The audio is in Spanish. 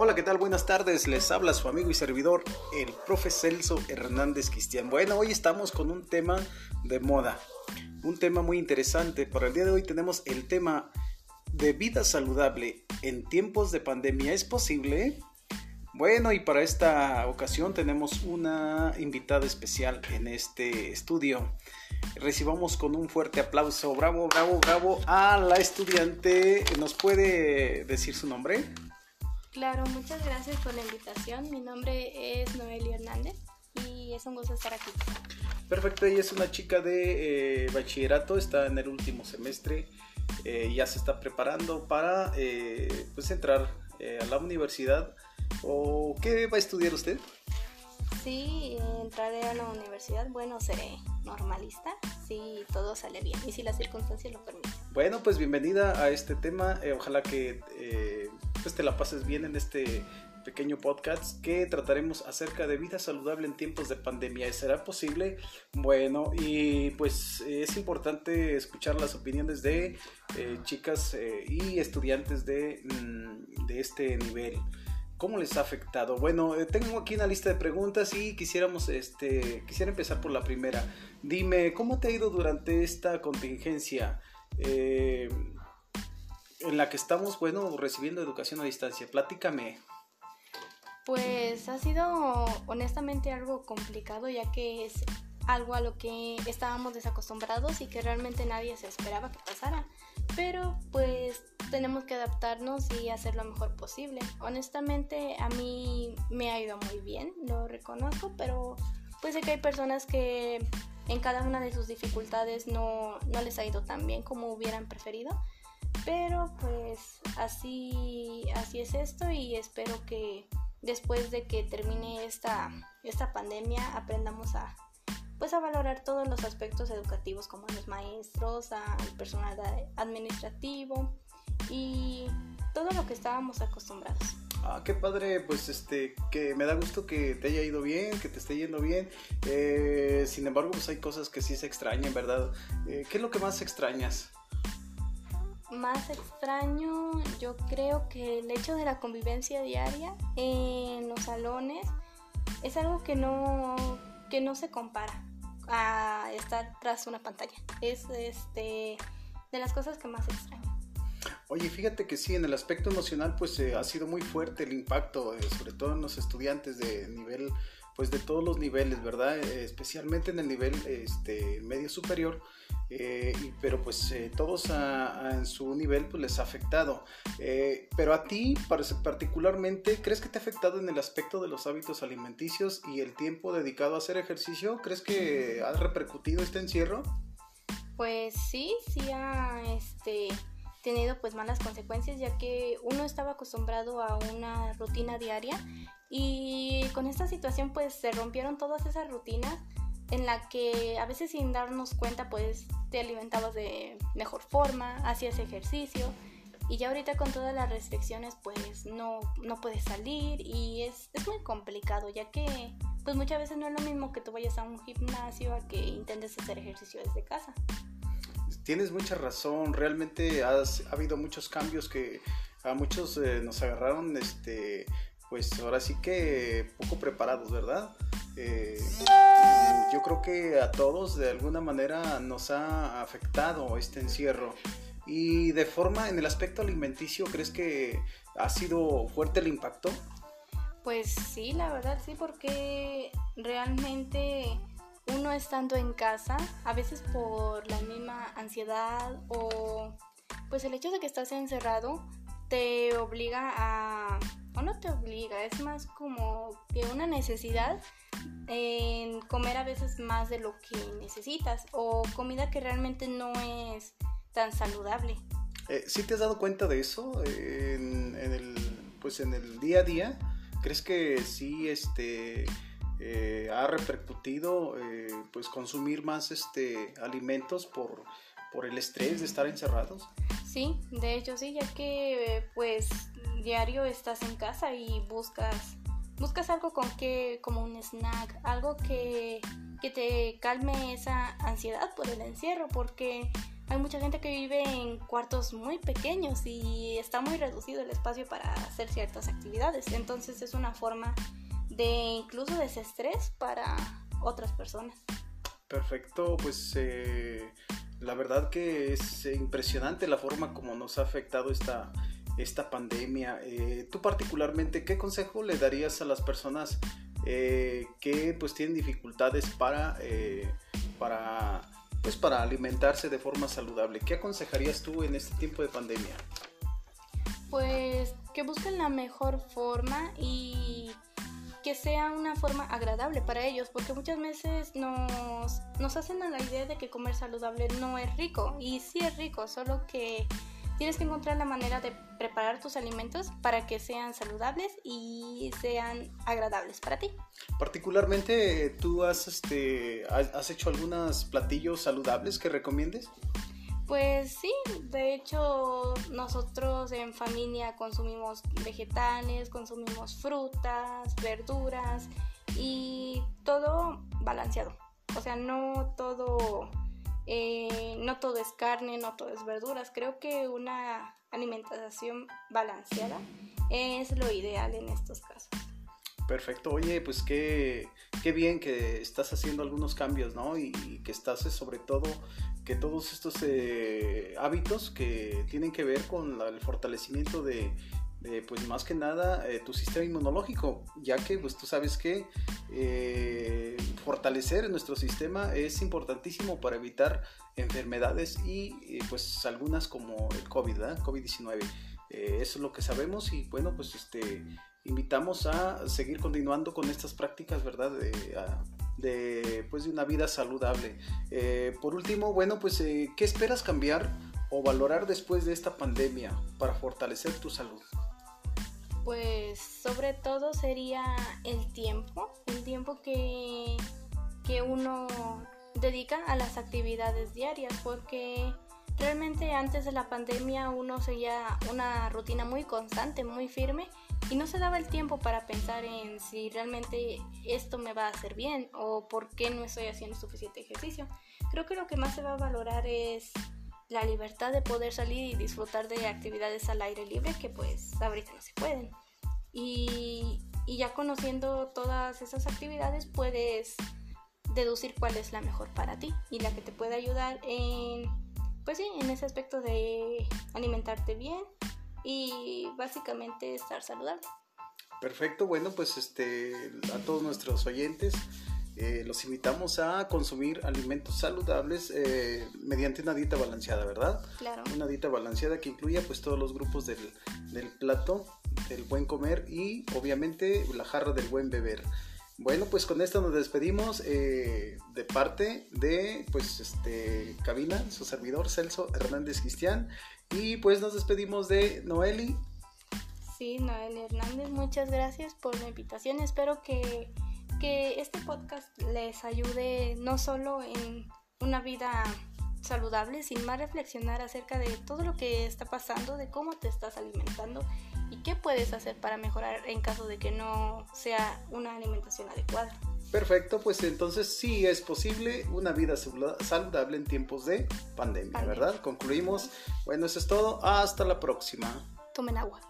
Hola, ¿qué tal? Buenas tardes. Les habla su amigo y servidor, el profe Celso Hernández Cristian. Bueno, hoy estamos con un tema de moda, un tema muy interesante. Para el día de hoy tenemos el tema de vida saludable en tiempos de pandemia. ¿Es posible? Bueno, y para esta ocasión tenemos una invitada especial en este estudio. Recibamos con un fuerte aplauso, bravo, bravo, bravo, a la estudiante. ¿Nos puede decir su nombre? Claro, muchas gracias por la invitación. Mi nombre es Noelia Hernández y es un gusto estar aquí. Perfecto, ella es una chica de eh, bachillerato, está en el último semestre, eh, ya se está preparando para eh, pues entrar a la universidad. ¿O qué va a estudiar usted? Sí, entraré a la universidad. Bueno, seré normalista si todo sale bien y si las circunstancias lo permiten. Bueno, pues bienvenida a este tema. ojalá que te la pases bien en este pequeño podcast que trataremos acerca de vida saludable en tiempos de pandemia. ¿Será posible? Bueno, y pues es importante escuchar las opiniones de eh, chicas eh, y estudiantes de, mm, de, este nivel. ¿Cómo les ha afectado? Bueno, eh, tengo aquí una lista de preguntas y quisiéramos, este, quisiera empezar por la primera. Dime, ¿cómo te ha ido durante esta contingencia? En la que estamos, bueno, recibiendo educación a distancia. Platícame. Pues ha sido honestamente algo complicado ya que es algo a lo que estábamos desacostumbrados y que realmente nadie se esperaba que pasara. Pero pues tenemos que adaptarnos y hacer lo mejor posible. Honestamente a mí me ha ido muy bien, lo reconozco, pero pues sé que hay personas que en cada una de sus dificultades no, no les ha ido tan bien como hubieran preferido. Pero pues así, así es esto y espero que después de que termine esta, esta pandemia aprendamos a, pues a valorar todos los aspectos educativos como a los maestros, al personal administrativo y todo lo que estábamos acostumbrados. Ah, qué padre, pues este, que me da gusto que te haya ido bien, que te esté yendo bien. Eh, sin embargo, pues hay cosas que sí se extrañan, ¿verdad? Eh, ¿Qué es lo que más extrañas? Más extraño, yo creo que el hecho de la convivencia diaria en los salones es algo que no, que no se compara a estar tras una pantalla. Es este de las cosas que más extraño. Oye, fíjate que sí, en el aspecto emocional pues eh, ha sido muy fuerte el impacto, eh, sobre todo en los estudiantes de nivel, pues de todos los niveles, ¿verdad? Eh, especialmente en el nivel este, medio superior, eh, pero pues eh, todos en su nivel pues les ha afectado. Pero a ti particularmente, ¿crees que te ha afectado en el aspecto de los hábitos alimenticios y el tiempo dedicado a hacer ejercicio? ¿Crees que ha repercutido este encierro? Pues sí, sí ha este, tenido pues malas consecuencias ya que uno estaba acostumbrado a una rutina diaria y con esta situación pues se rompieron todas esas rutinas en la que a veces sin darnos cuenta pues te alimentabas de mejor forma, hacías ejercicio y ya ahorita con todas las restricciones pues no, no puedes salir y es, es muy complicado ya que pues muchas veces no es lo mismo que tú vayas a un gimnasio a que intentes hacer ejercicio desde casa. Tienes mucha razón, realmente ha habido muchos cambios que a muchos eh, nos agarraron este pues ahora sí que poco preparados, ¿verdad? Eh, yo creo que a todos de alguna manera nos ha afectado este encierro. Y de forma, en el aspecto alimenticio, ¿crees que ha sido fuerte el impacto? Pues sí, la verdad sí, porque realmente uno estando en casa, a veces por la misma ansiedad o pues el hecho de que estás encerrado, te obliga a, o no te obliga, es más como que una necesidad en comer a veces más de lo que necesitas o comida que realmente no es tan saludable. Eh, ¿Sí te has dado cuenta de eso en, el, pues en el día a día? ¿Crees que sí este, eh, ha repercutido eh, pues consumir más este, alimentos por, por el estrés de estar encerrados? Sí, de hecho sí, ya que pues diario estás en casa y buscas buscas algo con que como un snack, algo que, que te calme esa ansiedad por el encierro, porque hay mucha gente que vive en cuartos muy pequeños y está muy reducido el espacio para hacer ciertas actividades. Entonces es una forma de incluso desestrés para otras personas. Perfecto, pues eh, la verdad que es impresionante la forma como nos ha afectado esta, esta pandemia. Eh, tú particularmente, ¿qué consejo le darías a las personas eh, que pues tienen dificultades para, para pues para alimentarse de forma saludable. ¿Qué aconsejarías tú en este tiempo de pandemia? Pues que busquen la mejor forma y que sea una forma agradable para ellos, porque muchas veces nos, nos hacen a la idea de que comer saludable no es rico, y sí es rico, solo que tienes que encontrar la manera de preparar tus alimentos para que sean saludables y sean agradables para ti. Particularmente, ¿tú has, este, has hecho algunos platillos saludables que recomiendes? Pues sí, de hecho nosotros en familia consumimos vegetales, consumimos frutas, verduras y todo balanceado. O sea, no todo eh, no todo es carne, no todo es verduras. Creo que una alimentación balanceada es lo ideal en estos casos. Perfecto, oye, pues qué, qué bien que estás haciendo algunos cambios, ¿no? Y, que estás eh, sobre todo, que todos estos eh, hábitos que tienen que ver con el fortalecimiento de, pues más que nada tu sistema inmunológico, ya que pues tú sabes que fortalecer nuestro sistema es importantísimo para evitar enfermedades y eh, pues algunas como el COVID, COVID-19. Eh, eso es lo que sabemos y bueno, pues este, invitamos a seguir continuando con estas prácticas, ¿verdad? De, pues, de una vida saludable. Eh, por último, bueno, pues ¿qué esperas cambiar o valorar después de esta pandemia para fortalecer tu salud? Pues sobre todo sería el tiempo, el tiempo que que uno dedica a las actividades diarias porque realmente antes de la pandemia uno seguía una rutina muy constante, muy firme y no se daba el tiempo para pensar en si realmente esto me va a hacer bien o por qué no estoy haciendo suficiente ejercicio. Creo que lo que más se va a valorar es la libertad de poder salir y disfrutar de actividades al aire libre que pues ahorita no se pueden. Y, y ya conociendo todas esas actividades puedes deducir cuál es la mejor para ti y la que te puede ayudar en, pues sí, en ese aspecto de alimentarte bien y básicamente estar saludable. Perfecto, bueno, pues este, a todos nuestros oyentes eh, los invitamos a consumir alimentos saludables eh, mediante una dieta balanceada, ¿verdad? Claro. Una dieta balanceada que incluya pues todos los grupos del, del plato, del buen comer y obviamente la jarra del buen beber. Bueno, pues con esto nos despedimos eh, de parte de, pues, este, cabina, su servidor Celso Hernández Cristian. Y pues nos despedimos de Noeli. Sí, Noeli Hernández, muchas gracias por la invitación. Espero que, que este podcast les ayude no solo en una vida saludable, sin más reflexionar acerca de todo lo que está pasando, de cómo te estás alimentando qué puedes hacer para mejorar en caso de que no sea una alimentación adecuada. Perfecto, pues entonces sí es posible una vida saludable en tiempos de pandemia, ¿verdad? Concluimos. Bueno, eso es todo. Hasta la próxima. Tomen agua.